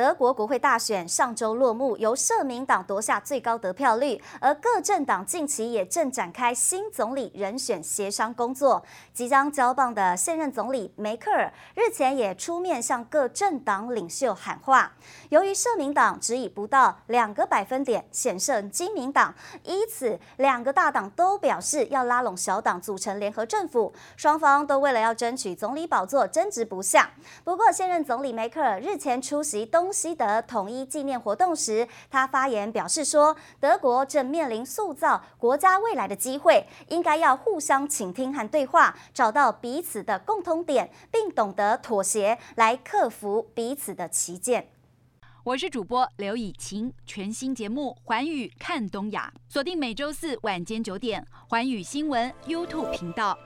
德国国会大选上周落幕，由社民党夺下最高得票率，而各政党近期也正展开新总理人选协商工作。即将交棒的现任总理梅克尔日前也出面向各政党领袖喊话。由于社民党只以不到两个百分点险胜基民党，因此两个大党都表示要拉拢小党组成联合政府，双方都为了要争取总理宝座争执不下。不过，现任总理梅克尔日前出席东西德统一纪念活动时，他发言表示说，德国正面临塑造国家未来的机会，应该要互相倾听和对话，找到彼此的共通点，并懂得妥协，来克服彼此的歧见。我是主播刘以晴，全新节目《环宇看东亚》，锁定每周四晚间九点，环宇新闻 YouTube 频道。